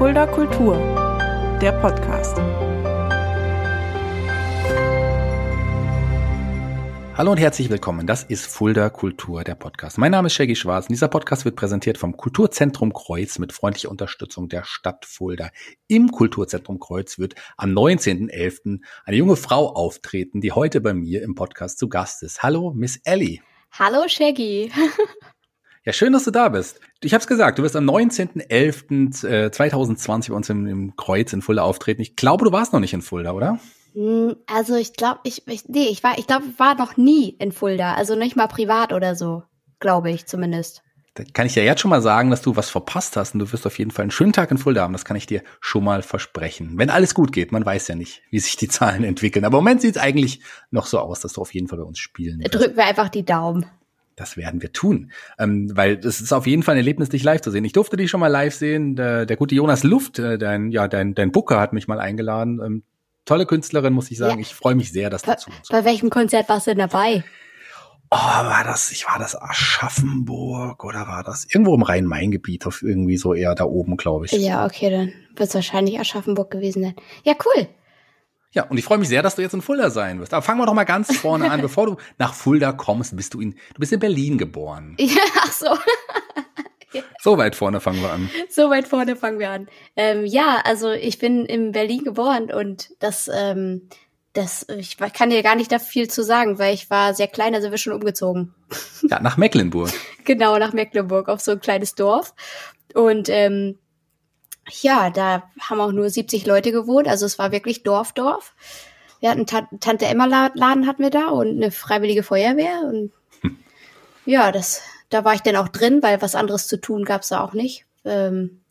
Fulda Kultur, der Podcast. Hallo und herzlich willkommen. Das ist Fulda Kultur, der Podcast. Mein Name ist Shaggy Schwarz und dieser Podcast wird präsentiert vom Kulturzentrum Kreuz mit freundlicher Unterstützung der Stadt Fulda. Im Kulturzentrum Kreuz wird am 19.11. eine junge Frau auftreten, die heute bei mir im Podcast zu Gast ist. Hallo, Miss Ellie. Hallo, Shaggy. Ja, schön, dass du da bist. Ich habe es gesagt, du wirst am 19.11.2020 bei uns im, im, Kreuz in Fulda auftreten. Ich glaube, du warst noch nicht in Fulda, oder? Hm, also ich glaube, ich, ich nee, ich war, ich glaube, war noch nie in Fulda, also nicht mal privat oder so, glaube ich zumindest. Da kann ich dir jetzt schon mal sagen, dass du was verpasst hast und du wirst auf jeden Fall einen schönen Tag in Fulda haben. Das kann ich dir schon mal versprechen. Wenn alles gut geht, man weiß ja nicht, wie sich die Zahlen entwickeln. Aber im Moment sieht es eigentlich noch so aus, dass du auf jeden Fall bei uns spielen wirst. Drücken wir einfach die Daumen. Das werden wir tun, ähm, weil es ist auf jeden Fall ein Erlebnis, dich live zu sehen. Ich durfte dich schon mal live sehen. Der, der gute Jonas Luft, äh, dein ja dein dein Booker hat mich mal eingeladen. Ähm, tolle Künstlerin, muss ich sagen. Ja. Ich freue mich sehr, dass bei, du zu Bei welchem Konzert warst du denn dabei? Oh, war das, ich war das Aschaffenburg oder war das irgendwo im Rhein-Main-Gebiet, auf irgendwie so eher da oben, glaube ich. Ja, okay, dann wird es wahrscheinlich Aschaffenburg gewesen sein. Ja, cool. Ja, und ich freue mich sehr, dass du jetzt in Fulda sein wirst. Aber fangen wir doch mal ganz vorne an. Bevor du nach Fulda kommst, bist du in, du bist in Berlin geboren. Ja, ach so. So weit vorne fangen wir an. So weit vorne fangen wir an. Ähm, ja, also ich bin in Berlin geboren und das, ähm, das, ich kann dir gar nicht da viel zu sagen, weil ich war sehr klein, also wir schon umgezogen. Ja, nach Mecklenburg. genau, nach Mecklenburg, auf so ein kleines Dorf. Und ähm, ja, da haben auch nur 70 Leute gewohnt, also es war wirklich Dorf, Dorf. Wir hatten Ta Tante Emma Laden hatten wir da und eine freiwillige Feuerwehr und hm. ja, das, da war ich dann auch drin, weil was anderes zu tun gab's da auch nicht. Ähm,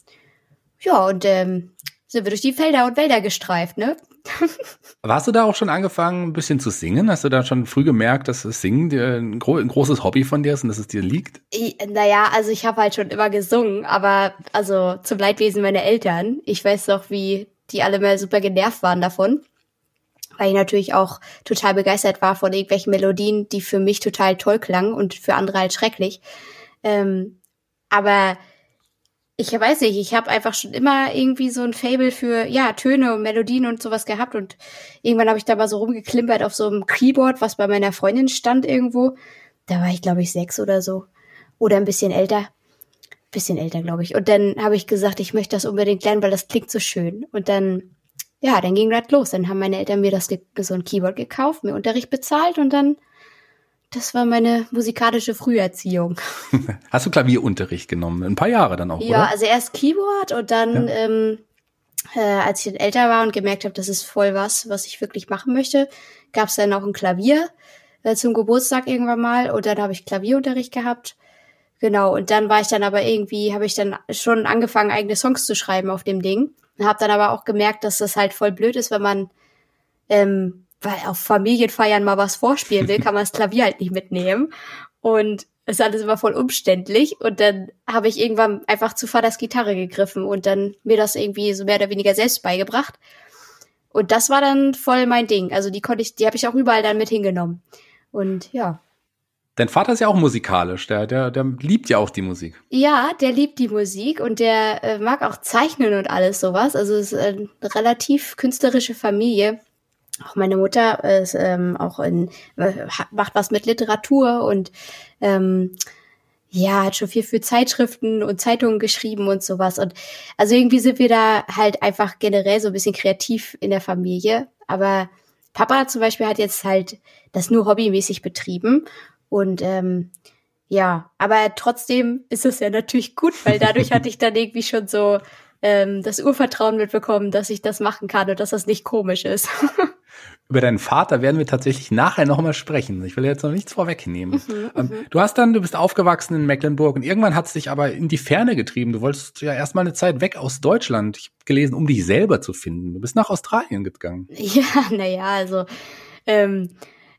ja, und ähm, sind wir durch die Felder und Wälder gestreift, ne? Hast du da auch schon angefangen, ein bisschen zu singen? Hast du da schon früh gemerkt, dass das Singen ein, gro ein großes Hobby von dir ist und dass es dir liegt? Naja, also ich habe halt schon immer gesungen, aber also zum Leidwesen meiner Eltern. Ich weiß doch, wie die alle mal super genervt waren davon. Weil ich natürlich auch total begeistert war von irgendwelchen Melodien, die für mich total toll klangen und für andere halt schrecklich. Ähm, aber ich weiß nicht, ich habe einfach schon immer irgendwie so ein Fable für ja Töne und Melodien und sowas gehabt und irgendwann habe ich da mal so rumgeklimpert auf so einem Keyboard, was bei meiner Freundin stand irgendwo. Da war ich glaube ich sechs oder so oder ein bisschen älter, bisschen älter glaube ich. Und dann habe ich gesagt, ich möchte das unbedingt lernen, weil das klingt so schön. Und dann ja, dann ging das los. Dann haben meine Eltern mir das so ein Keyboard gekauft, mir Unterricht bezahlt und dann das war meine musikalische Früherziehung. Hast du Klavierunterricht genommen? Ein paar Jahre dann auch, ja, oder? Ja, also erst Keyboard und dann, ja. ähm, äh, als ich dann älter war und gemerkt habe, das ist voll was, was ich wirklich machen möchte, gab es dann auch ein Klavier äh, zum Geburtstag irgendwann mal und dann habe ich Klavierunterricht gehabt. Genau, und dann war ich dann aber irgendwie, habe ich dann schon angefangen, eigene Songs zu schreiben auf dem Ding. Habe dann aber auch gemerkt, dass das halt voll blöd ist, wenn man ähm, weil auf Familienfeiern mal was vorspielen will, kann man das Klavier halt nicht mitnehmen. Und es ist alles immer voll umständlich. Und dann habe ich irgendwann einfach zu Vaters Gitarre gegriffen und dann mir das irgendwie so mehr oder weniger selbst beigebracht. Und das war dann voll mein Ding. Also die konnte ich, die habe ich auch überall dann mit hingenommen. Und ja. Dein Vater ist ja auch musikalisch, der, der, der liebt ja auch die Musik. Ja, der liebt die Musik und der äh, mag auch zeichnen und alles sowas. Also es ist eine relativ künstlerische Familie auch meine Mutter ist ähm, auch in, macht was mit Literatur und ähm, ja, hat schon viel für Zeitschriften und Zeitungen geschrieben und sowas. Und also irgendwie sind wir da halt einfach generell so ein bisschen kreativ in der Familie. Aber Papa zum Beispiel hat jetzt halt das nur hobbymäßig betrieben. Und ähm, ja, aber trotzdem ist es ja natürlich gut, weil dadurch hatte ich dann irgendwie schon so ähm, das Urvertrauen mitbekommen, dass ich das machen kann und dass das nicht komisch ist. Über deinen Vater werden wir tatsächlich nachher noch mal sprechen. Ich will jetzt noch nichts vorwegnehmen. Mhm, ähm, mhm. du hast dann, du bist aufgewachsen in Mecklenburg und irgendwann hat es dich aber in die Ferne getrieben. Du wolltest ja erstmal eine Zeit weg aus Deutschland. Ich habe gelesen, um dich selber zu finden. Du bist nach Australien gegangen. Ja, naja, also ähm,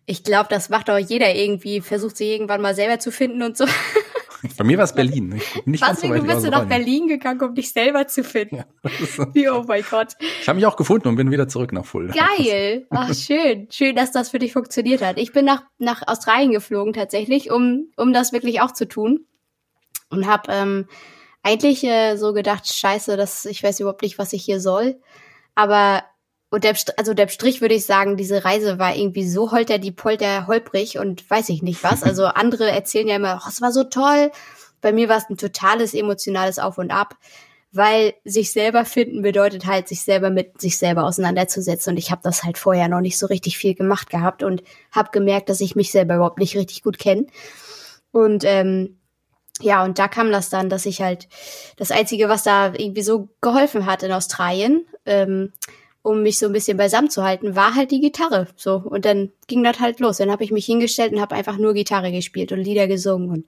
ich glaube, das macht auch jeder irgendwie, versucht sich irgendwann mal selber zu finden und so. Bei mir war es Berlin. Ich nicht Was, ganz so bist du nach Berlin gegangen, um dich selber zu finden? Ja, so. oh mein Gott. Ich habe mich auch gefunden und bin wieder zurück nach Fulda. Geil. Ach, schön. Schön, dass das für dich funktioniert hat. Ich bin nach, nach Australien geflogen tatsächlich, um, um das wirklich auch zu tun. Und habe ähm, eigentlich äh, so gedacht, scheiße, das, ich weiß überhaupt nicht, was ich hier soll. Aber und der, also der Strich würde ich sagen, diese Reise war irgendwie so holter die Polter holprig und weiß ich nicht was. Also andere erzählen ja immer, oh, es war so toll. Bei mir war es ein totales emotionales Auf und Ab, weil sich selber finden bedeutet halt, sich selber mit sich selber auseinanderzusetzen. Und ich habe das halt vorher noch nicht so richtig viel gemacht gehabt und habe gemerkt, dass ich mich selber überhaupt nicht richtig gut kenne. Und ähm, ja, und da kam das dann, dass ich halt das Einzige, was da irgendwie so geholfen hat in Australien, ähm, um mich so ein bisschen beisammen zu halten, war halt die Gitarre. So und dann ging das halt los. Dann habe ich mich hingestellt und habe einfach nur Gitarre gespielt und Lieder gesungen und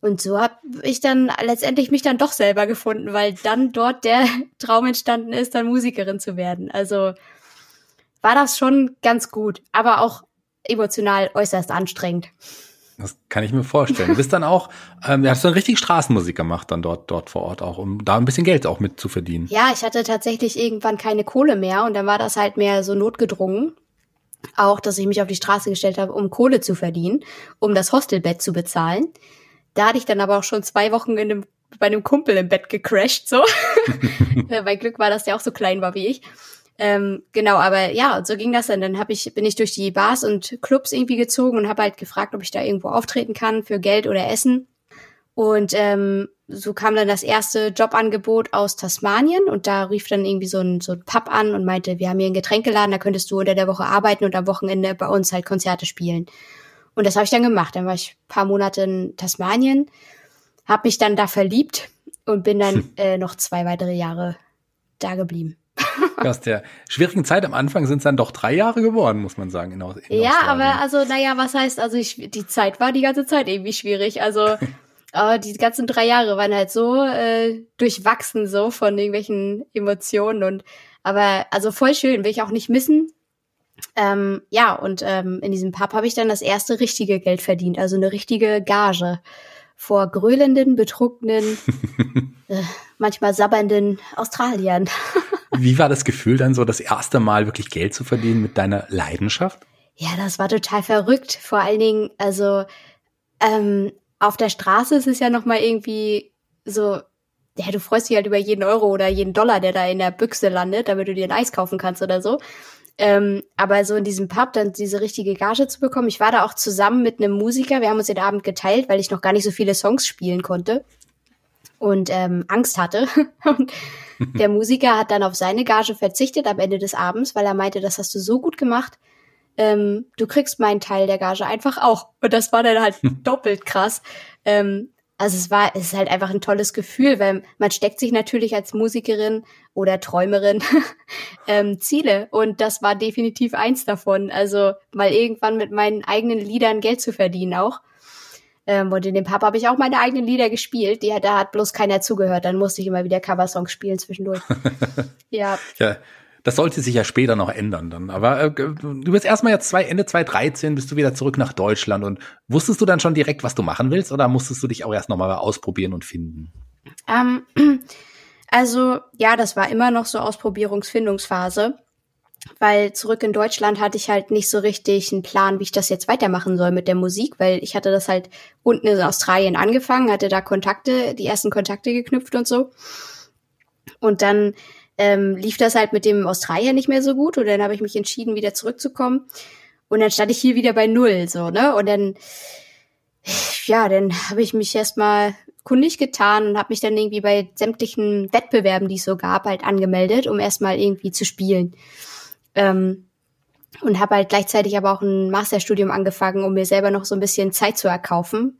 und so habe ich dann letztendlich mich dann doch selber gefunden, weil dann dort der Traum entstanden ist, dann Musikerin zu werden. Also war das schon ganz gut, aber auch emotional äußerst anstrengend. Das kann ich mir vorstellen. Du bist dann auch, ähm, hast du dann richtig Straßenmusik gemacht dann dort, dort vor Ort auch, um da ein bisschen Geld auch mit zu verdienen. Ja, ich hatte tatsächlich irgendwann keine Kohle mehr und dann war das halt mehr so notgedrungen. Auch, dass ich mich auf die Straße gestellt habe, um Kohle zu verdienen, um das Hostelbett zu bezahlen. Da hatte ich dann aber auch schon zwei Wochen in einem, bei einem Kumpel im Bett gecrashed, so. Bei Glück war, dass der auch so klein war wie ich. Ähm, genau, aber ja, und so ging das dann. Dann hab ich, bin ich durch die Bars und Clubs irgendwie gezogen und habe halt gefragt, ob ich da irgendwo auftreten kann für Geld oder Essen. Und ähm, so kam dann das erste Jobangebot aus Tasmanien und da rief dann irgendwie so ein, so ein Pub an und meinte, wir haben hier einen Getränkeladen, da könntest du unter der Woche arbeiten und am Wochenende bei uns halt Konzerte spielen. Und das habe ich dann gemacht. Dann war ich paar Monate in Tasmanien, habe mich dann da verliebt und bin dann äh, noch zwei weitere Jahre da geblieben. Aus der schwierigen Zeit am Anfang sind es dann doch drei Jahre geworden, muss man sagen. In, in ja, aber also, naja, was heißt, also ich, die Zeit war die ganze Zeit irgendwie schwierig. Also aber die ganzen drei Jahre waren halt so äh, durchwachsen so von irgendwelchen Emotionen und aber also voll schön, will ich auch nicht missen. Ähm, ja, und ähm, in diesem Pub habe ich dann das erste richtige Geld verdient, also eine richtige Gage vor gröhlenden, betrunkenen, äh, manchmal sabbernden Australiern. Wie war das Gefühl dann so, das erste Mal wirklich Geld zu verdienen mit deiner Leidenschaft? Ja, das war total verrückt. Vor allen Dingen, also ähm, auf der Straße ist es ja noch mal irgendwie so, ja, du freust dich halt über jeden Euro oder jeden Dollar, der da in der Büchse landet, damit du dir ein Eis kaufen kannst oder so. Ähm, aber so in diesem Pub dann diese richtige Gage zu bekommen. Ich war da auch zusammen mit einem Musiker. Wir haben uns den Abend geteilt, weil ich noch gar nicht so viele Songs spielen konnte und ähm, Angst hatte. und der Musiker hat dann auf seine Gage verzichtet am Ende des Abends, weil er meinte, das hast du so gut gemacht. Ähm, du kriegst meinen Teil der Gage einfach auch. Und das war dann halt doppelt krass. Ähm, also es war, es ist halt einfach ein tolles Gefühl, weil man steckt sich natürlich als Musikerin oder Träumerin ähm, Ziele und das war definitiv eins davon. Also mal irgendwann mit meinen eigenen Liedern Geld zu verdienen auch. Ähm, und in dem Pub habe ich auch meine eigenen Lieder gespielt. Die, da hat bloß keiner zugehört. Dann musste ich immer wieder Coversongs spielen zwischendurch. ja. ja. Das sollte sich ja später noch ändern dann. Aber äh, du bist erstmal jetzt zwei, Ende 2013 bist du wieder zurück nach Deutschland und wusstest du dann schon direkt, was du machen willst oder musstest du dich auch erst nochmal ausprobieren und finden? Ähm, also ja, das war immer noch so Ausprobierungsfindungsphase weil zurück in Deutschland hatte ich halt nicht so richtig einen Plan, wie ich das jetzt weitermachen soll mit der Musik, weil ich hatte das halt unten in Australien angefangen, hatte da Kontakte, die ersten Kontakte geknüpft und so. Und dann ähm, lief das halt mit dem Australier nicht mehr so gut und dann habe ich mich entschieden, wieder zurückzukommen. Und dann stand ich hier wieder bei Null, so, ne? Und dann, ja, dann habe ich mich erstmal kundig getan und habe mich dann irgendwie bei sämtlichen Wettbewerben, die es so gab, halt angemeldet, um erstmal irgendwie zu spielen. Ähm, und habe halt gleichzeitig aber auch ein Masterstudium angefangen, um mir selber noch so ein bisschen Zeit zu erkaufen.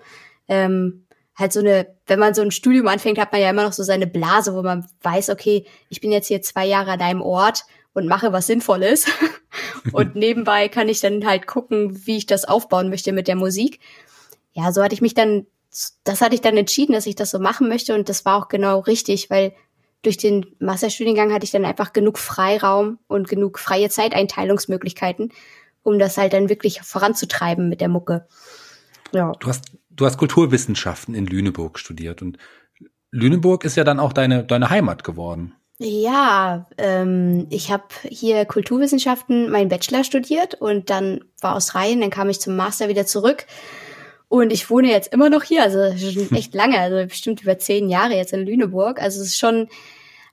Ähm, halt so eine, wenn man so ein Studium anfängt, hat man ja immer noch so seine Blase, wo man weiß, okay, ich bin jetzt hier zwei Jahre an einem Ort und mache was Sinnvolles. und nebenbei kann ich dann halt gucken, wie ich das aufbauen möchte mit der Musik. Ja, so hatte ich mich dann, das hatte ich dann entschieden, dass ich das so machen möchte und das war auch genau richtig, weil durch den Masterstudiengang hatte ich dann einfach genug Freiraum und genug freie Zeiteinteilungsmöglichkeiten, um das halt dann wirklich voranzutreiben mit der Mucke. Ja. Du hast, du hast Kulturwissenschaften in Lüneburg studiert und Lüneburg ist ja dann auch deine, deine Heimat geworden. Ja, ähm, ich habe hier Kulturwissenschaften meinen Bachelor studiert und dann war Australien, dann kam ich zum Master wieder zurück Und ich wohne jetzt immer noch hier, also schon echt lange, also bestimmt über zehn Jahre jetzt in Lüneburg. Also es ist schon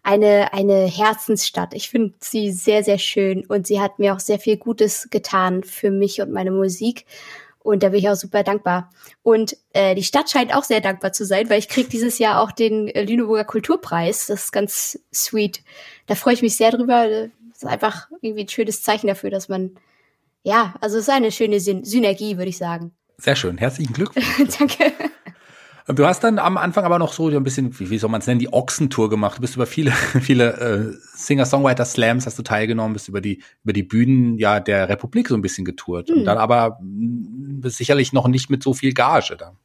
eine, eine Herzensstadt. Ich finde sie sehr, sehr schön und sie hat mir auch sehr viel Gutes getan für mich und meine Musik. Und da bin ich auch super dankbar. Und äh, die Stadt scheint auch sehr dankbar zu sein, weil ich krieg dieses Jahr auch den äh, Lüneburger Kulturpreis. Das ist ganz sweet. Da freue ich mich sehr drüber. Das ist einfach irgendwie ein schönes Zeichen dafür, dass man, ja, also es ist eine schöne Syn Synergie, würde ich sagen. Sehr schön. Herzlichen Glückwunsch. Danke. Du hast dann am Anfang aber noch so ein bisschen, wie, wie soll man es nennen, die Ochsentour gemacht. Du bist über viele, viele äh, Singer-Songwriter-Slams hast du teilgenommen, bist über die, über die Bühnen ja der Republik so ein bisschen getourt. Hm. Und dann aber mh, sicherlich noch nicht mit so viel Gage da.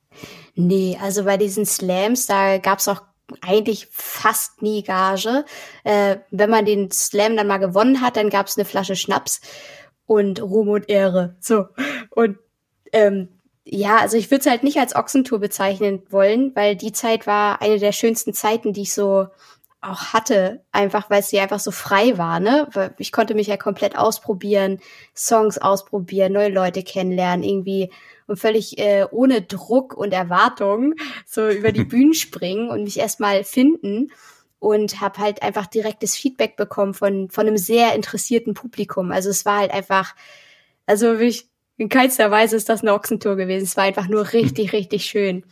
Nee, also bei diesen Slams, da gab's auch eigentlich fast nie Gage. Äh, wenn man den Slam dann mal gewonnen hat, dann gab's eine Flasche Schnaps und Ruhm und Ehre. So. Und ähm, ja, also ich würde es halt nicht als Ochsentour bezeichnen wollen, weil die Zeit war eine der schönsten Zeiten, die ich so auch hatte, einfach weil sie einfach so frei war, ne? Ich konnte mich ja komplett ausprobieren, Songs ausprobieren, neue Leute kennenlernen, irgendwie und völlig äh, ohne Druck und Erwartung so über die Bühnen springen und mich erstmal finden und habe halt einfach direktes Feedback bekommen von von einem sehr interessierten Publikum. Also es war halt einfach, also wirklich in keinster Weise ist das eine Ochsentour gewesen. Es war einfach nur richtig, richtig schön.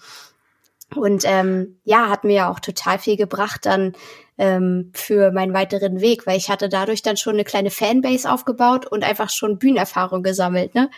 Und ähm, ja, hat mir ja auch total viel gebracht dann ähm, für meinen weiteren Weg, weil ich hatte dadurch dann schon eine kleine Fanbase aufgebaut und einfach schon Bühnenerfahrung gesammelt. Ne?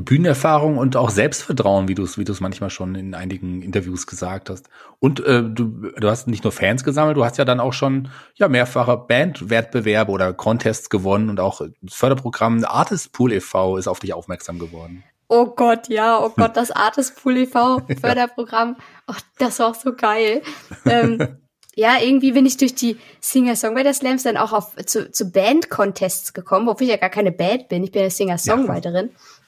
Bühnenerfahrung und auch Selbstvertrauen, wie du es wie du es manchmal schon in einigen Interviews gesagt hast. Und äh, du, du hast nicht nur Fans gesammelt, du hast ja dann auch schon ja mehrfache Bandwettbewerbe oder Contests gewonnen und auch das Förderprogramm Artist Pool e.V. ist auf dich aufmerksam geworden. Oh Gott, ja, oh Gott, das Artist Pool e.V. Förderprogramm, oh, das war auch so geil. ähm, ja, irgendwie bin ich durch die Singer-Songwriter-Slams dann auch auf, zu, zu Band-Contests gekommen, obwohl ich ja gar keine Band bin. Ich bin eine Singer-Songwriterin. Ja.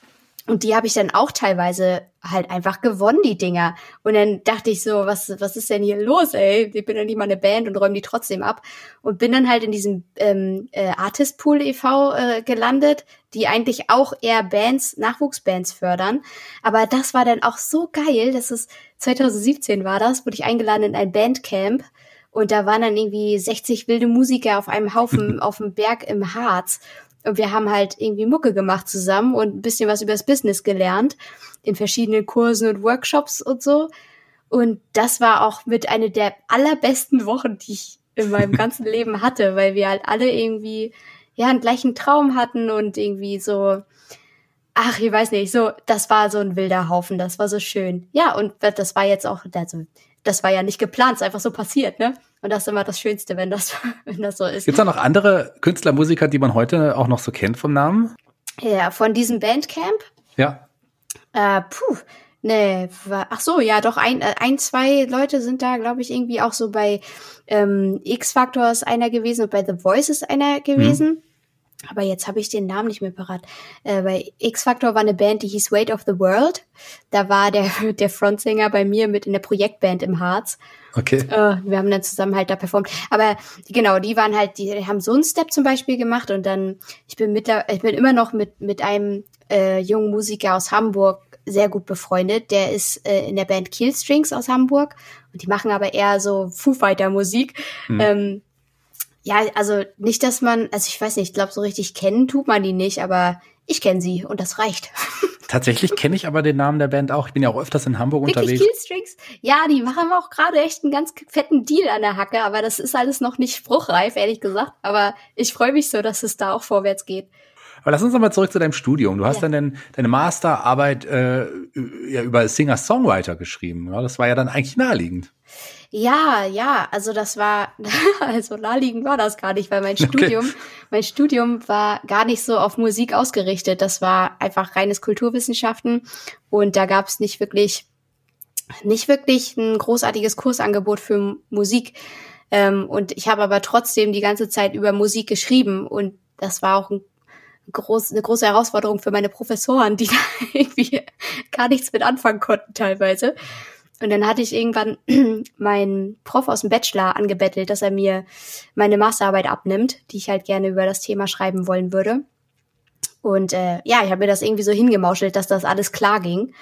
Und die habe ich dann auch teilweise halt einfach gewonnen, die Dinger. Und dann dachte ich so, was, was ist denn hier los, ey? Ich bin ja nicht mal eine Band und räume die trotzdem ab. Und bin dann halt in diesem ähm, äh, Artist Pool e.V. Äh, gelandet, die eigentlich auch eher Bands, Nachwuchsbands fördern. Aber das war dann auch so geil, dass es 2017 war das, wurde ich eingeladen in ein Bandcamp. Und da waren dann irgendwie 60 wilde Musiker auf einem Haufen auf dem Berg im Harz. Und wir haben halt irgendwie Mucke gemacht zusammen und ein bisschen was über das Business gelernt in verschiedenen Kursen und Workshops und so. Und das war auch mit einer der allerbesten Wochen, die ich in meinem ganzen Leben hatte, weil wir halt alle irgendwie ja einen gleichen Traum hatten und irgendwie so ach, ich weiß nicht, so das war so ein wilder Haufen, das war so schön. Ja, und das war jetzt auch also das war ja nicht geplant, es ist einfach so passiert, ne? Und das ist immer das Schönste, wenn das, wenn das so ist. Gibt es da noch andere Künstler, Musiker, die man heute auch noch so kennt vom Namen? Ja, von diesem Bandcamp? Ja. Äh, puh. Nee, ach so, ja, doch ein, äh, ein, zwei Leute sind da, glaube ich, irgendwie auch so bei ähm, X-Factor ist einer gewesen und bei The Voice ist einer gewesen. Mhm aber jetzt habe ich den Namen nicht mehr parat. Äh, bei X-Factor war eine Band, die hieß Weight of the World. Da war der, der Frontsänger bei mir mit in der Projektband im Harz. Okay. Äh, wir haben dann zusammen halt da performt. Aber genau, die waren halt, die haben so einen Step zum Beispiel gemacht und dann, ich bin mittlerweile, ich bin immer noch mit, mit einem äh, jungen Musiker aus Hamburg sehr gut befreundet. Der ist äh, in der Band Killstrings aus Hamburg und die machen aber eher so Foo Fighter Musik. Mhm. Ähm, ja, also nicht, dass man, also ich weiß nicht, ich glaube, so richtig kennen tut man die nicht, aber ich kenne sie und das reicht. Tatsächlich kenne ich aber den Namen der Band auch. Ich bin ja auch öfters in Hamburg Wirklich unterwegs. Killstrings? Ja, die machen auch gerade echt einen ganz fetten Deal an der Hacke, aber das ist alles noch nicht spruchreif, ehrlich gesagt. Aber ich freue mich so, dass es da auch vorwärts geht. Aber lass uns nochmal zurück zu deinem Studium. Du hast ja. dann deine Masterarbeit äh, ja, über Singer-Songwriter geschrieben. Ja, das war ja dann eigentlich naheliegend. Ja, ja, also das war, also naheliegend war das gar nicht, weil mein Studium, okay. mein Studium war gar nicht so auf Musik ausgerichtet. Das war einfach reines Kulturwissenschaften und da gab es nicht wirklich, nicht wirklich ein großartiges Kursangebot für Musik. Ähm, und ich habe aber trotzdem die ganze Zeit über Musik geschrieben und das war auch ein groß, eine große Herausforderung für meine Professoren, die da irgendwie gar nichts mit anfangen konnten teilweise. Und dann hatte ich irgendwann meinen Prof aus dem Bachelor angebettelt, dass er mir meine Masterarbeit abnimmt, die ich halt gerne über das Thema schreiben wollen würde. Und äh, ja, ich habe mir das irgendwie so hingemauschelt, dass das alles klar ging.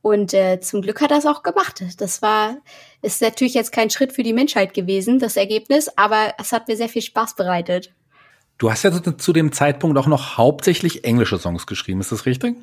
Und äh, zum Glück hat er es auch gemacht. Das war, ist natürlich jetzt kein Schritt für die Menschheit gewesen, das Ergebnis, aber es hat mir sehr viel Spaß bereitet. Du hast ja zu dem Zeitpunkt auch noch hauptsächlich englische Songs geschrieben, ist das richtig?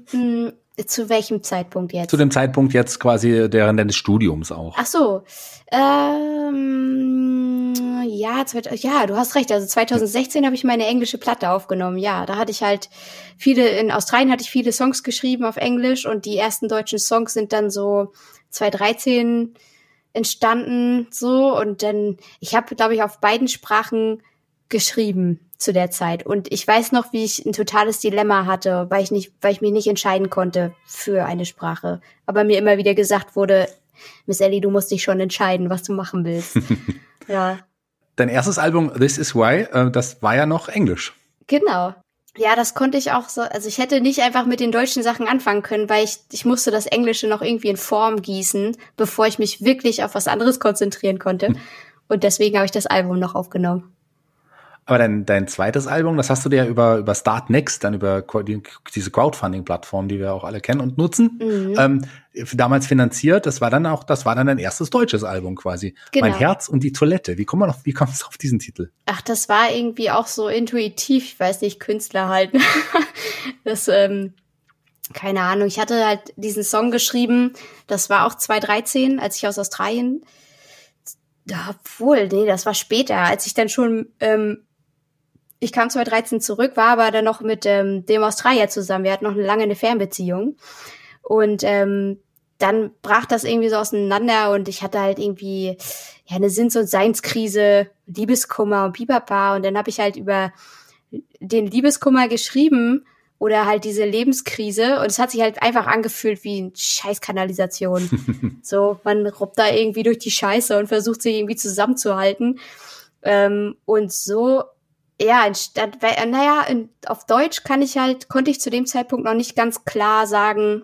Zu welchem Zeitpunkt jetzt? Zu dem Zeitpunkt jetzt quasi deren deines Studiums auch. Ach so. Ähm, ja, ja, du hast recht. Also 2016 habe ich meine englische Platte aufgenommen. Ja, da hatte ich halt viele, in Australien hatte ich viele Songs geschrieben auf Englisch und die ersten deutschen Songs sind dann so 2013 entstanden so und dann, ich habe, glaube ich, auf beiden Sprachen geschrieben zu der Zeit. Und ich weiß noch, wie ich ein totales Dilemma hatte, weil ich nicht, weil ich mich nicht entscheiden konnte für eine Sprache. Aber mir immer wieder gesagt wurde, Miss Ellie, du musst dich schon entscheiden, was du machen willst. ja. Dein erstes Album, This Is Why, äh, das war ja noch Englisch. Genau. Ja, das konnte ich auch so, also ich hätte nicht einfach mit den deutschen Sachen anfangen können, weil ich, ich musste das Englische noch irgendwie in Form gießen, bevor ich mich wirklich auf was anderes konzentrieren konnte. Und deswegen habe ich das Album noch aufgenommen. Aber dein, dein zweites Album, das hast du dir über, über Start Next, dann über die, diese Crowdfunding-Plattform, die wir auch alle kennen und nutzen, mhm. ähm, damals finanziert. Das war dann auch, das war dann dein erstes deutsches Album quasi. Genau. Mein Herz und die Toilette. Wie kommt man auf, wie kommst du auf diesen Titel? Ach, das war irgendwie auch so intuitiv, ich weiß nicht, Künstler halt. das, ähm, keine Ahnung. Ich hatte halt diesen Song geschrieben. Das war auch 2013, als ich aus Australien obwohl, nee, das war später, als ich dann schon ähm, ich kam 2013 zurück, war aber dann noch mit ähm, dem Australier zusammen. Wir hatten noch eine lange eine Fernbeziehung. Und ähm, dann brach das irgendwie so auseinander und ich hatte halt irgendwie ja eine Sinns- und Seinskrise, Liebeskummer und Bibapa. Und dann habe ich halt über den Liebeskummer geschrieben oder halt diese Lebenskrise und es hat sich halt einfach angefühlt wie eine Scheißkanalisation. so, man robbt da irgendwie durch die Scheiße und versucht sich irgendwie zusammenzuhalten. Ähm, und so ja, statt, naja, in, auf Deutsch kann ich halt, konnte ich zu dem Zeitpunkt noch nicht ganz klar sagen,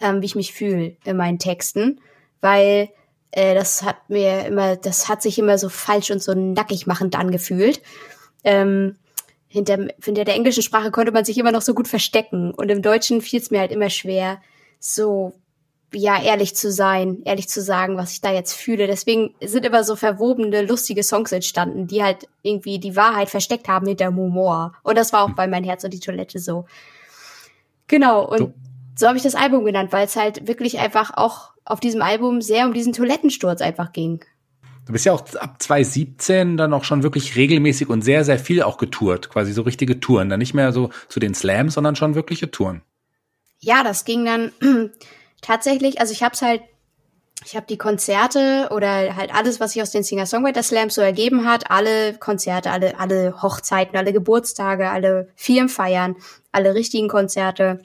ähm, wie ich mich fühle in meinen Texten, weil äh, das hat mir immer, das hat sich immer so falsch und so nackig machend angefühlt. Ähm, hinter, hinter der englischen Sprache konnte man sich immer noch so gut verstecken und im Deutschen fiel es mir halt immer schwer, so ja, ehrlich zu sein, ehrlich zu sagen, was ich da jetzt fühle. Deswegen sind immer so verwobene, lustige Songs entstanden, die halt irgendwie die Wahrheit versteckt haben hinter Humor. Und das war auch bei Mein Herz und die Toilette so. Genau, und so, so habe ich das Album genannt, weil es halt wirklich einfach auch auf diesem Album sehr um diesen Toilettensturz einfach ging. Du bist ja auch ab 2017 dann auch schon wirklich regelmäßig und sehr, sehr viel auch getourt, quasi so richtige Touren. Dann nicht mehr so zu den Slams, sondern schon wirkliche Touren. Ja, das ging dann tatsächlich, also ich habe es halt, ich habe die Konzerte oder halt alles, was sich aus den Singer-Songwriter-Slams so ergeben hat, alle Konzerte, alle, alle Hochzeiten, alle Geburtstage, alle Firmenfeiern, alle richtigen Konzerte,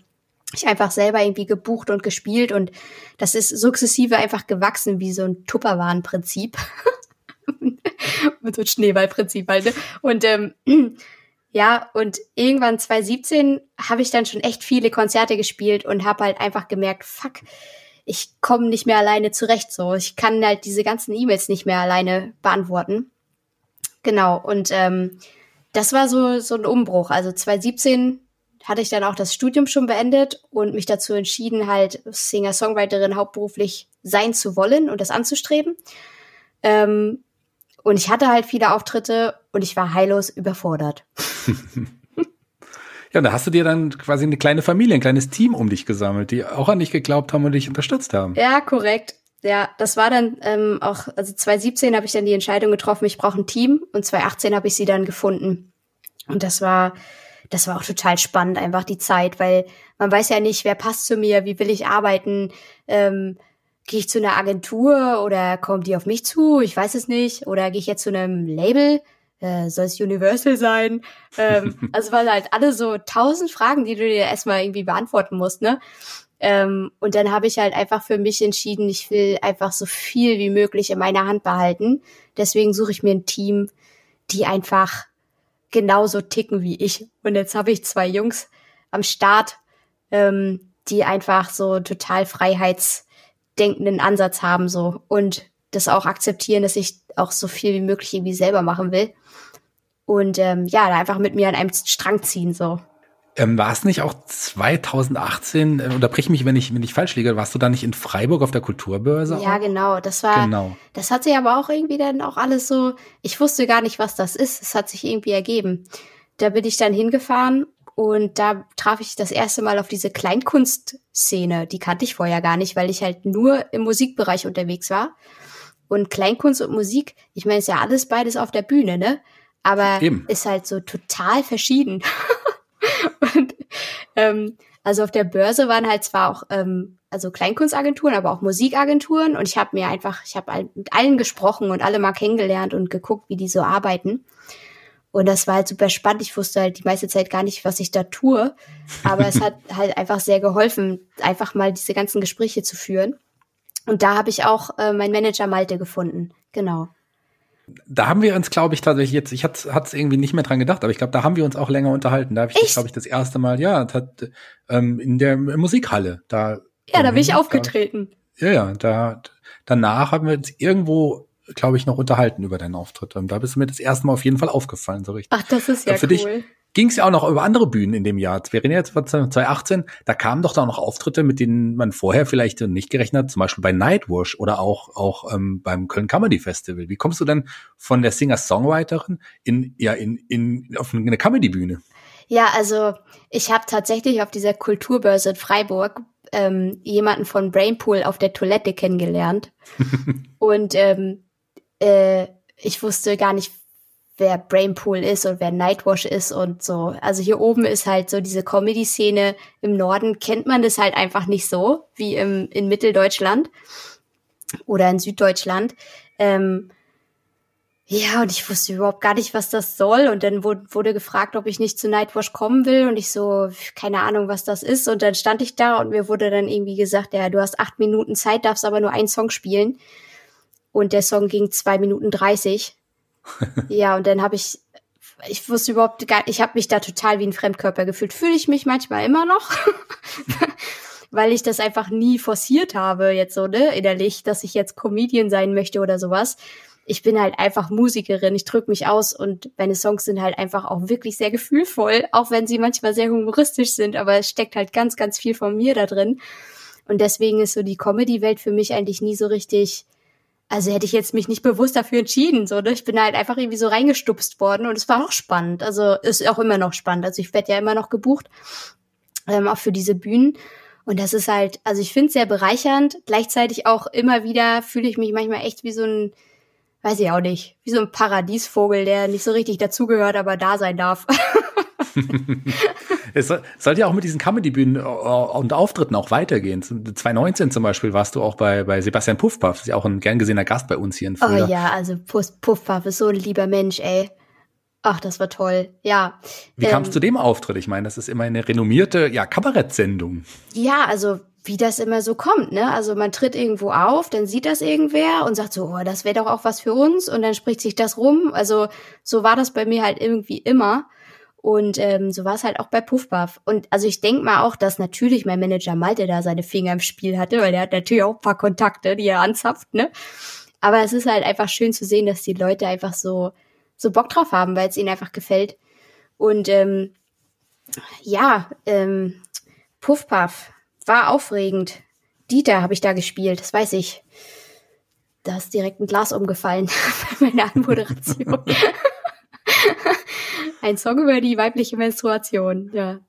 ich einfach selber irgendwie gebucht und gespielt und das ist sukzessive einfach gewachsen wie so ein Tupperwaren-Prinzip. Mit so ein Schneeballprinzip halt. Ne? Und ähm, ja, und irgendwann 2017 habe ich dann schon echt viele Konzerte gespielt und habe halt einfach gemerkt, fuck, ich komme nicht mehr alleine zurecht so. Ich kann halt diese ganzen E-Mails nicht mehr alleine beantworten. Genau, und ähm, das war so, so ein Umbruch. Also 2017 hatte ich dann auch das Studium schon beendet und mich dazu entschieden, halt Singer-Songwriterin hauptberuflich sein zu wollen und das anzustreben. Ähm, und ich hatte halt viele Auftritte und ich war heillos überfordert. ja, und da hast du dir dann quasi eine kleine Familie, ein kleines Team um dich gesammelt, die auch an dich geglaubt haben und dich unterstützt haben. Ja, korrekt. Ja, das war dann ähm, auch, also 2017 habe ich dann die Entscheidung getroffen, ich brauche ein Team und 2018 habe ich sie dann gefunden. Und das war, das war auch total spannend, einfach die Zeit, weil man weiß ja nicht, wer passt zu mir, wie will ich arbeiten, ähm, gehe ich zu einer Agentur oder kommt die auf mich zu? Ich weiß es nicht. Oder gehe ich jetzt zu einem Label? Äh, soll es Universal sein? Ähm, also weil halt alle so tausend Fragen, die du dir erstmal irgendwie beantworten musst, ne? Ähm, und dann habe ich halt einfach für mich entschieden, ich will einfach so viel wie möglich in meiner Hand behalten. Deswegen suche ich mir ein Team, die einfach genauso ticken wie ich. Und jetzt habe ich zwei Jungs am Start, ähm, die einfach so total freiheits denkenden Ansatz haben so und das auch akzeptieren, dass ich auch so viel wie möglich irgendwie selber machen will. Und ähm, ja, da einfach mit mir an einem Strang ziehen so. Ähm, war es nicht auch 2018, äh, unterbrich mich, wenn ich, wenn ich falsch liege, warst du da nicht in Freiburg auf der Kulturbörse? Ja, auch? genau. Das war, genau. das hat sich aber auch irgendwie dann auch alles so, ich wusste gar nicht, was das ist. Es hat sich irgendwie ergeben. Da bin ich dann hingefahren und da traf ich das erste Mal auf diese Kleinkunstszene. Die kannte ich vorher gar nicht, weil ich halt nur im Musikbereich unterwegs war. Und Kleinkunst und Musik, ich meine, ist ja alles beides auf der Bühne, ne? Aber Eben. ist halt so total verschieden. und ähm, also auf der Börse waren halt zwar auch ähm, also Kleinkunstagenturen, aber auch Musikagenturen und ich habe mir einfach, ich habe mit allen gesprochen und alle mal kennengelernt und geguckt, wie die so arbeiten. Und das war halt super spannend. Ich wusste halt die meiste Zeit gar nicht, was ich da tue. Aber es hat halt einfach sehr geholfen, einfach mal diese ganzen Gespräche zu führen. Und da habe ich auch äh, meinen Manager Malte gefunden. Genau. Da haben wir uns, glaube ich, tatsächlich jetzt, ich hatte es irgendwie nicht mehr dran gedacht, aber ich glaube, da haben wir uns auch länger unterhalten. Da habe ich, glaube ich, das erste Mal, ja, hat, ähm, in der Musikhalle. Da, ja, da bin ich aufgetreten. Da, ja, ja, da, danach haben wir uns irgendwo glaube ich, noch unterhalten über deinen Auftritt. Da bist du mir das erste Mal auf jeden Fall aufgefallen, so richtig. Ach, das ist ja für cool. Dich ging es ja auch noch über andere Bühnen in dem Jahr. Wir reden jetzt von 2018, da kamen doch da noch Auftritte, mit denen man vorher vielleicht nicht gerechnet hat, zum Beispiel bei Nightwash oder auch, auch ähm, beim Köln Comedy Festival. Wie kommst du denn von der Singer-Songwriterin in, ja, in, in, auf eine Comedy-Bühne? Ja, also ich habe tatsächlich auf dieser Kulturbörse in Freiburg ähm, jemanden von Brainpool auf der Toilette kennengelernt. und ähm, äh, ich wusste gar nicht, wer Brainpool ist und wer Nightwash ist und so. Also hier oben ist halt so diese Comedy-Szene. Im Norden kennt man das halt einfach nicht so wie im, in Mitteldeutschland oder in Süddeutschland. Ähm, ja, und ich wusste überhaupt gar nicht, was das soll. Und dann wurde, wurde gefragt, ob ich nicht zu Nightwash kommen will. Und ich so, keine Ahnung, was das ist. Und dann stand ich da und mir wurde dann irgendwie gesagt, ja, du hast acht Minuten Zeit, darfst aber nur einen Song spielen. Und der Song ging zwei Minuten dreißig. ja, und dann habe ich, ich wusste überhaupt gar, ich habe mich da total wie ein Fremdkörper gefühlt. Fühle ich mich manchmal immer noch, weil ich das einfach nie forciert habe jetzt so ne innerlich, dass ich jetzt Comedian sein möchte oder sowas. Ich bin halt einfach Musikerin, ich drück mich aus und meine Songs sind halt einfach auch wirklich sehr gefühlvoll, auch wenn sie manchmal sehr humoristisch sind, aber es steckt halt ganz, ganz viel von mir da drin. Und deswegen ist so die Comedy-Welt für mich eigentlich nie so richtig also hätte ich jetzt mich nicht bewusst dafür entschieden, so, ne? Ich bin halt einfach irgendwie so reingestupst worden und es war auch spannend. Also ist auch immer noch spannend. Also ich werde ja immer noch gebucht, ähm, auch für diese Bühnen. Und das ist halt, also ich finde es sehr bereichernd. Gleichzeitig auch immer wieder fühle ich mich manchmal echt wie so ein, weiß ich auch nicht, wie so ein Paradiesvogel, der nicht so richtig dazugehört, aber da sein darf. es soll, sollte ja auch mit diesen Comedy-Bühnen äh, und Auftritten auch weitergehen. 2019 zum Beispiel warst du auch bei, bei Sebastian Puffpaff, ist ja auch ein gern gesehener Gast bei uns hier in Fulda. Oh ja, also Puffpaff ist so ein lieber Mensch, ey. Ach, das war toll. Ja. Wie ähm, kam es zu dem Auftritt? Ich meine, das ist immer eine renommierte, ja, Kabarettsendung. Ja, also wie das immer so kommt, ne? Also man tritt irgendwo auf, dann sieht das irgendwer und sagt so, oh, das wäre doch auch was für uns und dann spricht sich das rum. Also so war das bei mir halt irgendwie immer. Und ähm, so war es halt auch bei Puffbuff. Und also ich denk mal auch, dass natürlich mein Manager Malte da seine Finger im Spiel hatte, weil der hat natürlich auch ein paar Kontakte, die er anzapft, ne? Aber es ist halt einfach schön zu sehen, dass die Leute einfach so, so Bock drauf haben, weil es ihnen einfach gefällt. Und ähm, ja, ähm, Puffpuff war aufregend. Dieter habe ich da gespielt, das weiß ich. Da ist direkt ein Glas umgefallen bei meiner Anmoderation. Ein Song über die weibliche Menstruation, ja.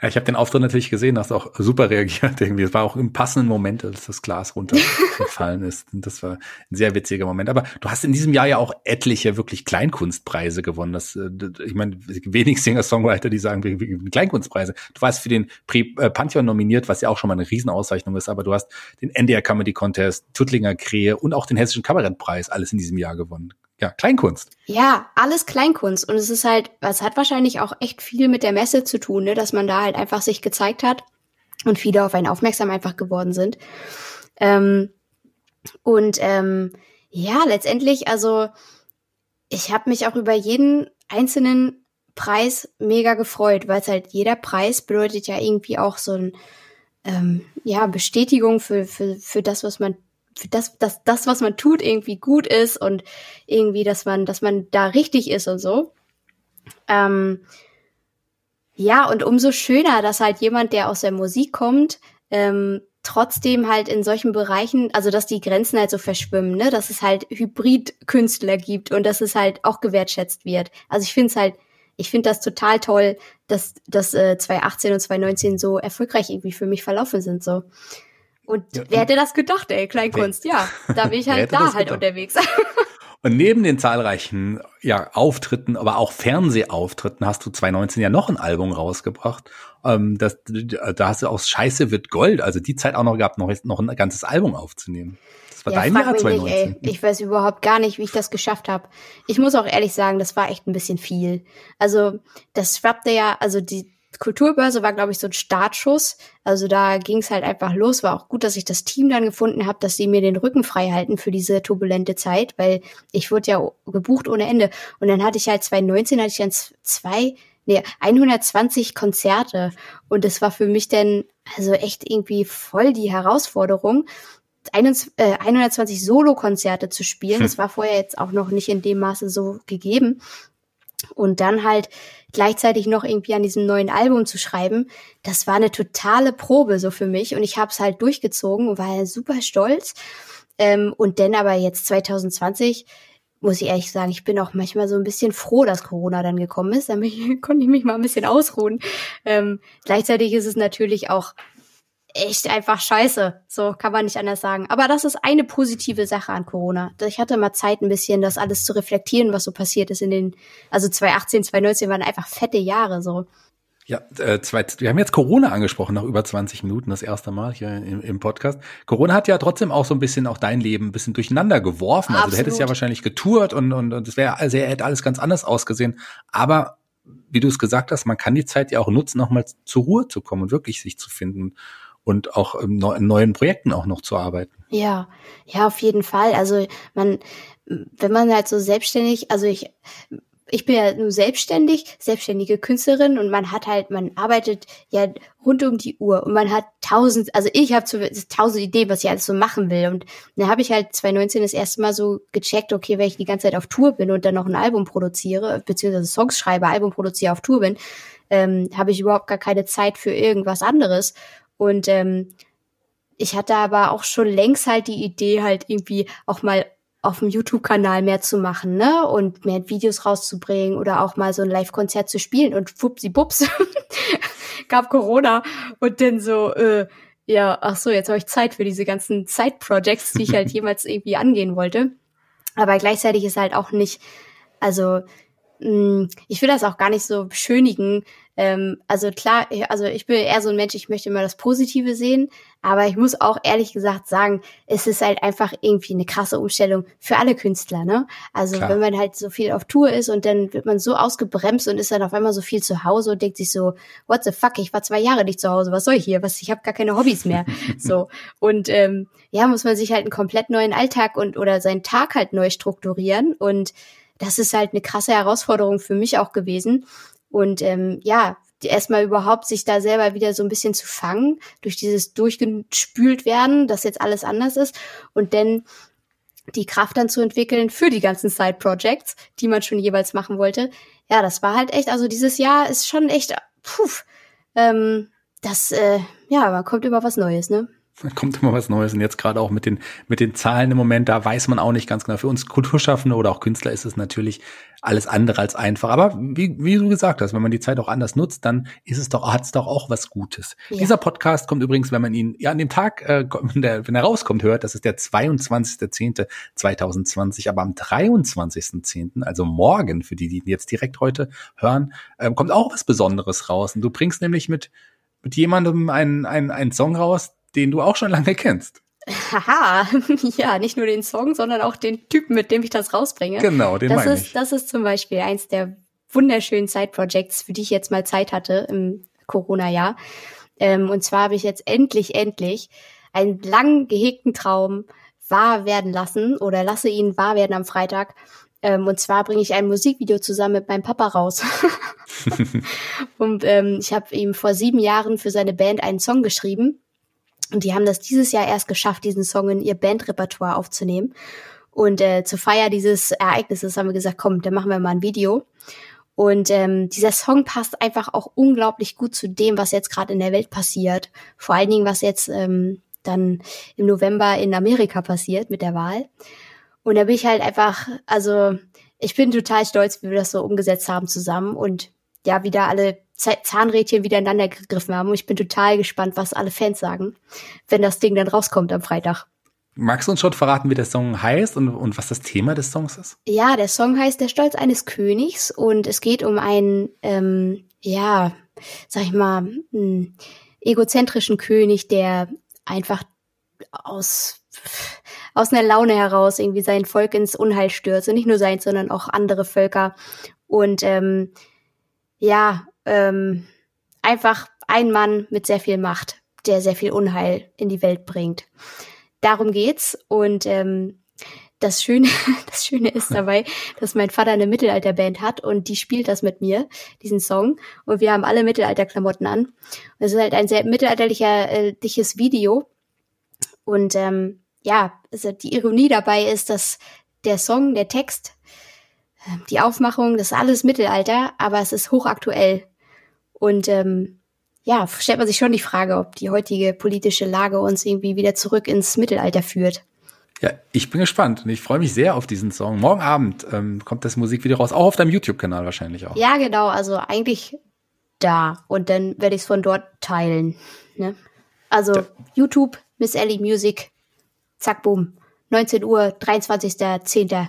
Ja, ich habe den Auftritt natürlich gesehen, hast auch super reagiert irgendwie. Es war auch im passenden Moment, als das Glas runtergefallen ist. Und das war ein sehr witziger Moment. Aber du hast in diesem Jahr ja auch etliche wirklich Kleinkunstpreise gewonnen. Das, äh, ich meine, wenig Singer-Songwriter, die sagen, Kleinkunstpreise. Du warst für den äh, Pantheon nominiert, was ja auch schon mal eine Riesenauszeichnung ist. Aber du hast den NDR Comedy Contest, Tuttlinger Krähe und auch den Hessischen Kabarettpreis alles in diesem Jahr gewonnen ja, Kleinkunst. Ja, alles Kleinkunst. Und es ist halt, es hat wahrscheinlich auch echt viel mit der Messe zu tun, ne? dass man da halt einfach sich gezeigt hat und viele auf einen aufmerksam einfach geworden sind. Ähm, und ähm, ja, letztendlich, also ich habe mich auch über jeden einzelnen Preis mega gefreut, weil es halt jeder Preis bedeutet ja irgendwie auch so ein ähm, ja Bestätigung für für für das, was man das, dass das, was man tut, irgendwie gut ist und irgendwie, dass man, dass man da richtig ist und so. Ähm, Ja, und umso schöner, dass halt jemand, der aus der Musik kommt, ähm, trotzdem halt in solchen Bereichen, also dass die Grenzen halt so verschwimmen, ne, dass es halt Hybrid-Künstler gibt und dass es halt auch gewertschätzt wird. Also ich finde es halt, ich finde das total toll, dass, dass äh, 2018 und 2019 so erfolgreich irgendwie für mich verlaufen sind so. Und ja, wer hätte das gedacht, ey, Kleinkunst? Ja, da bin ich halt da halt gedacht? unterwegs. Und neben den zahlreichen ja, Auftritten, aber auch Fernsehauftritten hast du 2019 ja noch ein Album rausgebracht. Ähm, das, da hast du aus Scheiße wird Gold, also die Zeit auch noch gehabt, noch, noch ein ganzes Album aufzunehmen. Das war ja, dein Jahr 2019. Nicht. Ich weiß überhaupt gar nicht, wie ich das geschafft habe. Ich muss auch ehrlich sagen, das war echt ein bisschen viel. Also das schwappte ja, also die Kulturbörse war, glaube ich, so ein Startschuss. Also da ging es halt einfach los. War auch gut, dass ich das Team dann gefunden habe, dass sie mir den Rücken frei halten für diese turbulente Zeit, weil ich wurde ja gebucht ohne Ende. Und dann hatte ich halt 2019, hatte ich dann zwei, nee, 120 Konzerte. Und das war für mich dann also echt irgendwie voll die Herausforderung. 120 äh, Solo-Konzerte zu spielen. Hm. Das war vorher jetzt auch noch nicht in dem Maße so gegeben. Und dann halt gleichzeitig noch irgendwie an diesem neuen Album zu schreiben, das war eine totale Probe so für mich und ich habe es halt durchgezogen und war super stolz. Ähm, und dann aber jetzt 2020 muss ich ehrlich sagen, ich bin auch manchmal so ein bisschen froh, dass Corona dann gekommen ist. Damit konnte ich mich mal ein bisschen ausruhen. Ähm, gleichzeitig ist es natürlich auch echt einfach scheiße. So kann man nicht anders sagen. Aber das ist eine positive Sache an Corona. Ich hatte mal Zeit, ein bisschen das alles zu reflektieren, was so passiert ist in den, also 2018, 2019 waren einfach fette Jahre so. Ja, äh, zwei, wir haben jetzt Corona angesprochen, nach über 20 Minuten, das erste Mal hier im, im, Podcast. Corona hat ja trotzdem auch so ein bisschen auch dein Leben ein bisschen durcheinander geworfen. Also Absolut. du hättest ja wahrscheinlich getourt und, und, und das wäre also hätte alles ganz anders ausgesehen. Aber wie du es gesagt hast, man kann die Zeit ja auch nutzen, nochmal zur Ruhe zu kommen und wirklich sich zu finden und auch in neuen Projekten auch noch zu arbeiten. Ja, ja, auf jeden Fall. Also man, wenn man halt so selbstständig, also ich, ich bin ja nur selbstständig, selbstständige Künstlerin und man hat halt, man arbeitet ja rund um die Uhr und man hat tausend, also ich habe tausend Ideen, was ich alles so machen will und dann habe ich halt 2019 das erste Mal so gecheckt, okay, wenn ich die ganze Zeit auf Tour bin und dann noch ein Album produziere, beziehungsweise Songs schreibe, Album produziere, auf Tour bin, ähm, habe ich überhaupt gar keine Zeit für irgendwas anderes und ähm, ich hatte aber auch schon längst halt die Idee, halt irgendwie auch mal auf dem YouTube-Kanal mehr zu machen, ne? Und mehr Videos rauszubringen oder auch mal so ein Live-Konzert zu spielen. Und wupsi-bups gab Corona und dann so, äh, ja, ach so, jetzt habe ich Zeit für diese ganzen Side-Projects, die ich halt jemals irgendwie angehen wollte. Aber gleichzeitig ist halt auch nicht, also ich will das auch gar nicht so beschönigen, ähm, also klar, also ich bin eher so ein Mensch, ich möchte immer das Positive sehen, aber ich muss auch ehrlich gesagt sagen, es ist halt einfach irgendwie eine krasse Umstellung für alle Künstler, ne? Also klar. wenn man halt so viel auf Tour ist und dann wird man so ausgebremst und ist dann auf einmal so viel zu Hause und denkt sich so, what the fuck, ich war zwei Jahre nicht zu Hause, was soll ich hier? Was, ich habe gar keine Hobbys mehr. so. Und ähm, ja, muss man sich halt einen komplett neuen Alltag und oder seinen Tag halt neu strukturieren und das ist halt eine krasse Herausforderung für mich auch gewesen. Und ähm, ja, erstmal überhaupt sich da selber wieder so ein bisschen zu fangen, durch dieses durchgespült werden, dass jetzt alles anders ist und dann die Kraft dann zu entwickeln für die ganzen Side-Projects, die man schon jeweils machen wollte. Ja, das war halt echt, also dieses Jahr ist schon echt, puh, ähm, das, äh, ja, man kommt über was Neues, ne? Da kommt immer was Neues und jetzt gerade auch mit den mit den Zahlen im Moment, da weiß man auch nicht ganz genau. Für uns Kulturschaffende oder auch Künstler ist es natürlich alles andere als einfach. Aber wie, wie du gesagt hast, wenn man die Zeit auch anders nutzt, dann ist es doch hat es doch auch was Gutes. Ja. Dieser Podcast kommt übrigens, wenn man ihn ja an dem Tag, äh, wenn, der, wenn er rauskommt, hört, das ist der 22.10.2020, aber am 23.10., also morgen für die, die jetzt direkt heute hören, äh, kommt auch was Besonderes raus. Und du bringst nämlich mit mit jemandem einen, einen, einen Song raus, den du auch schon lange kennst. Haha, ja, nicht nur den Song, sondern auch den Typen, mit dem ich das rausbringe. Genau, den das meine ist, ich. Das ist zum Beispiel eins der wunderschönen Side-Projects, für die ich jetzt mal Zeit hatte im Corona-Jahr. Ähm, und zwar habe ich jetzt endlich, endlich einen lang gehegten Traum wahr werden lassen oder lasse ihn wahr werden am Freitag. Ähm, und zwar bringe ich ein Musikvideo zusammen mit meinem Papa raus. und ähm, ich habe ihm vor sieben Jahren für seine Band einen Song geschrieben und die haben das dieses Jahr erst geschafft, diesen Song in ihr Bandrepertoire aufzunehmen. Und äh, zur Feier dieses Ereignisses haben wir gesagt, komm, dann machen wir mal ein Video. Und ähm, dieser Song passt einfach auch unglaublich gut zu dem, was jetzt gerade in der Welt passiert. Vor allen Dingen, was jetzt ähm, dann im November in Amerika passiert mit der Wahl. Und da bin ich halt einfach, also ich bin total stolz, wie wir das so umgesetzt haben zusammen und ja, wieder alle Zahnrädchen wieder ineinander gegriffen haben. Und ich bin total gespannt, was alle Fans sagen, wenn das Ding dann rauskommt am Freitag. Magst du uns schon verraten, wie der Song heißt und, und was das Thema des Songs ist? Ja, der Song heißt Der Stolz eines Königs und es geht um einen, ähm, ja, sag ich mal, einen egozentrischen König, der einfach aus, aus einer Laune heraus irgendwie sein Volk ins Unheil stürzt. Und nicht nur sein, sondern auch andere Völker. Und ähm, ja, ähm, einfach ein Mann mit sehr viel Macht, der sehr viel Unheil in die Welt bringt darum geht's. Und ähm, das Schöne, das Schöne ist dabei, dass mein Vater eine Mittelalterband hat und die spielt das mit mir, diesen Song. Und wir haben alle Mittelalterklamotten an. Und es ist halt ein sehr mittelalterliches äh, Video. Und ähm, ja, also die Ironie dabei ist, dass der Song, der Text, ähm, die Aufmachung, das ist alles Mittelalter, aber es ist hochaktuell. Und ähm, ja, stellt man sich schon die Frage, ob die heutige politische Lage uns irgendwie wieder zurück ins Mittelalter führt. Ja, ich bin gespannt und ich freue mich sehr auf diesen Song. Morgen Abend ähm, kommt das Musikvideo raus, auch auf deinem YouTube-Kanal wahrscheinlich auch. Ja, genau, also eigentlich da und dann werde ich es von dort teilen. Ne? Also ja. YouTube, Miss Ellie Music, zack, boom. 19 Uhr, 23.10.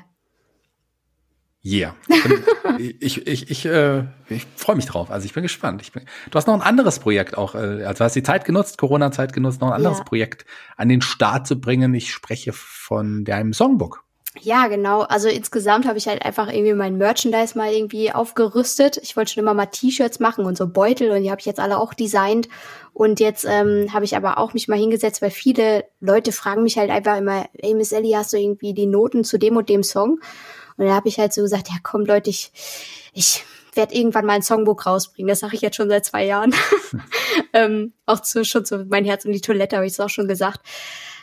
Yeah. ich ich, ich, äh, ich freue mich drauf. Also ich bin gespannt. Ich bin, du hast noch ein anderes Projekt auch. Äh, also hast die Zeit genutzt, Corona-Zeit genutzt, noch ein anderes ja. Projekt an den Start zu bringen. Ich spreche von deinem Songbook. Ja, genau. Also insgesamt habe ich halt einfach irgendwie mein Merchandise mal irgendwie aufgerüstet. Ich wollte schon immer mal T-Shirts machen und so Beutel und die habe ich jetzt alle auch designt. Und jetzt ähm, habe ich aber auch mich mal hingesetzt, weil viele Leute fragen mich halt einfach immer, ey Miss Ellie, hast du irgendwie die Noten zu dem und dem Song? Und da habe ich halt so gesagt, ja komm Leute, ich, ich werde irgendwann mal ein Songbook rausbringen. Das sage ich jetzt schon seit zwei Jahren. ähm, auch zu, schon zu mein Herz und die Toilette habe ich es auch schon gesagt.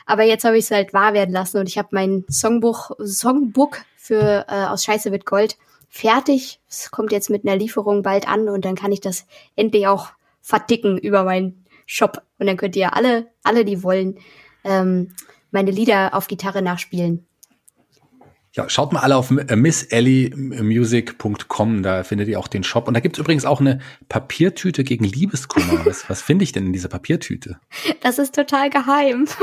Aber jetzt habe ich es halt wahr werden lassen und ich habe mein Songbuch, Songbook für äh, aus Scheiße wird Gold fertig. Es kommt jetzt mit einer Lieferung bald an und dann kann ich das endlich auch verticken über meinen Shop. Und dann könnt ihr alle, alle, die wollen, ähm, meine Lieder auf Gitarre nachspielen. Ja, schaut mal alle auf missellymusic.com, da findet ihr auch den Shop. Und da gibt's übrigens auch eine Papiertüte gegen Liebeskummer. Was, was finde ich denn in dieser Papiertüte? Das ist total geheim.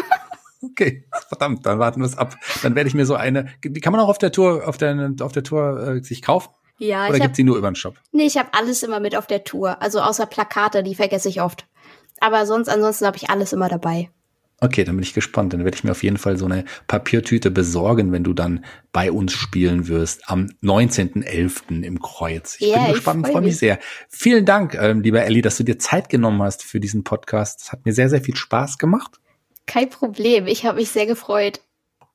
Okay, verdammt, dann warten wir es ab. Dann werde ich mir so eine. Die kann man auch auf der Tour, auf der, auf der Tour äh, sich kaufen? Ja. Oder gibt sie nur über den Shop? Nee, ich habe alles immer mit auf der Tour. Also außer Plakate, die vergesse ich oft. Aber sonst, ansonsten habe ich alles immer dabei. Okay, dann bin ich gespannt. Dann werde ich mir auf jeden Fall so eine Papiertüte besorgen, wenn du dann bei uns spielen wirst am 19.11. im Kreuz. Ich yeah, bin gespannt, freue mich sehr. Vielen Dank, ähm, lieber Elli, dass du dir Zeit genommen hast für diesen Podcast. Es hat mir sehr, sehr viel Spaß gemacht. Kein Problem. Ich habe mich sehr gefreut.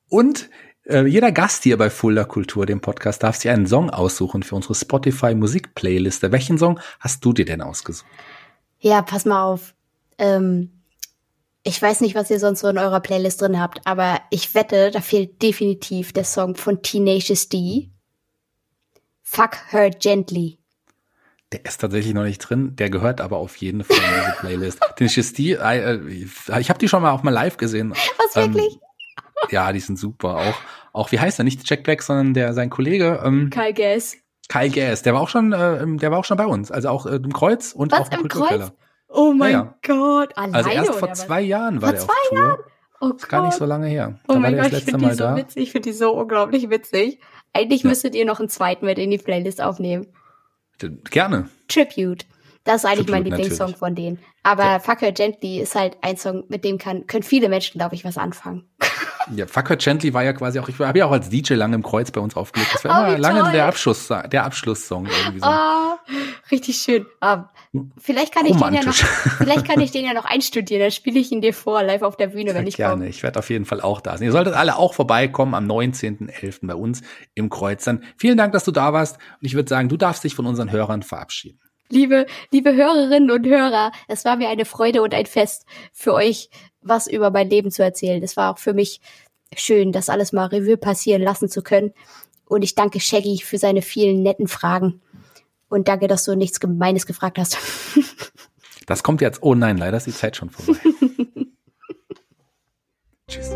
Und äh, jeder Gast hier bei Fulda Kultur, dem Podcast, darf sich einen Song aussuchen für unsere Spotify Musik Playliste. Welchen Song hast du dir denn ausgesucht? Ja, pass mal auf. Ähm ich weiß nicht, was ihr sonst so in eurer Playlist drin habt, aber ich wette, da fehlt definitiv der Song von Tenacious D. Fuck Her Gently. Der ist tatsächlich noch nicht drin, der gehört aber auf jeden Fall in diese Playlist. Tenacious D, äh, ich habe die schon mal auch mal live gesehen. Was wirklich? Ähm, ja, die sind super. Auch, auch wie heißt er? Nicht Jack Black, sondern der sein Kollege. Ähm, Kyle Gass. Kyle Gass, der war auch schon, äh, der war auch schon bei uns, also auch äh, im Kreuz und Was, auch im, im Kreuz? Oh mein ja, ja. Gott, alleine Also erst vor zwei Jahren war vor der zwei auf Tour. Jahren? Oh Gott. Gar nicht so lange her. Da oh mein Gott, ich finde die so da. witzig, ich finde die so unglaublich witzig. Eigentlich ja. müsstet ihr noch einen zweiten mit in die Playlist aufnehmen. Gerne. Tribute. Das ist eigentlich Tribute, mein Lieblingssong von denen. Aber ja. Fuck Her Gently ist halt ein Song, mit dem kann, können viele Menschen, glaube ich, was anfangen. Ja, Fuck Her Gently war ja quasi auch, ich habe ja auch als DJ lange im Kreuz bei uns aufgelegt. Das war oh, immer lange toll. der Abschluss, der Abschlusssong irgendwie so. Oh, richtig schön. Um, ähm, vielleicht kann ich den ja noch, vielleicht kann ich den ja noch einstudieren. Dann spiele ich ihn dir vor, live auf der Bühne, wenn ich gerne. komme. Ich werde auf jeden Fall auch da sein. Ihr solltet alle auch vorbeikommen am 19.11. bei uns im Kreuz. Dann vielen Dank, dass du da warst. Und ich würde sagen, du darfst dich von unseren Hörern verabschieden. Liebe, liebe Hörerinnen und Hörer, es war mir eine Freude und ein Fest für euch was über mein Leben zu erzählen. Es war auch für mich schön, das alles mal Revue passieren lassen zu können. Und ich danke Shaggy für seine vielen netten Fragen. Und danke, dass du nichts Gemeines gefragt hast. Das kommt jetzt. Oh nein, leider ist die Zeit schon vorbei. Tschüss.